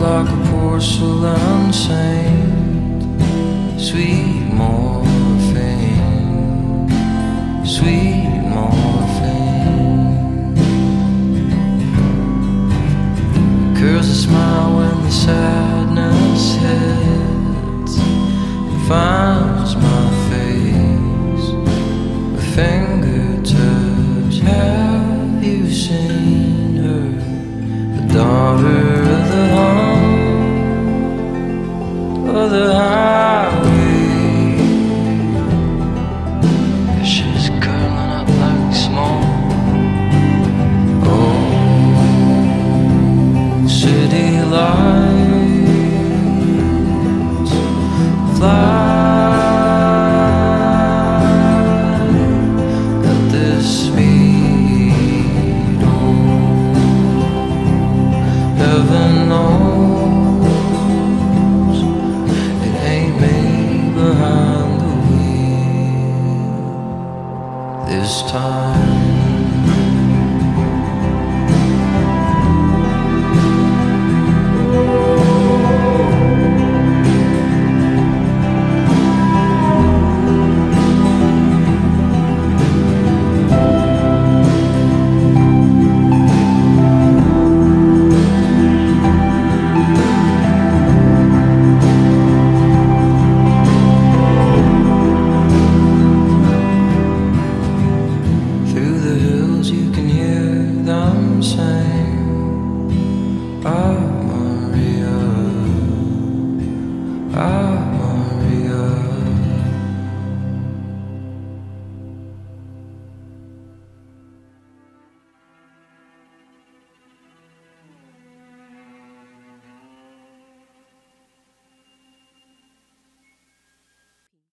like a porcelain saint, sweet morphine, sweet morphine. Curls a smile when the sadness hits finds my face. A finger touch. Have you seen her, the daughter? The highway. Ashes curling up like smoke. Oh, city lights time.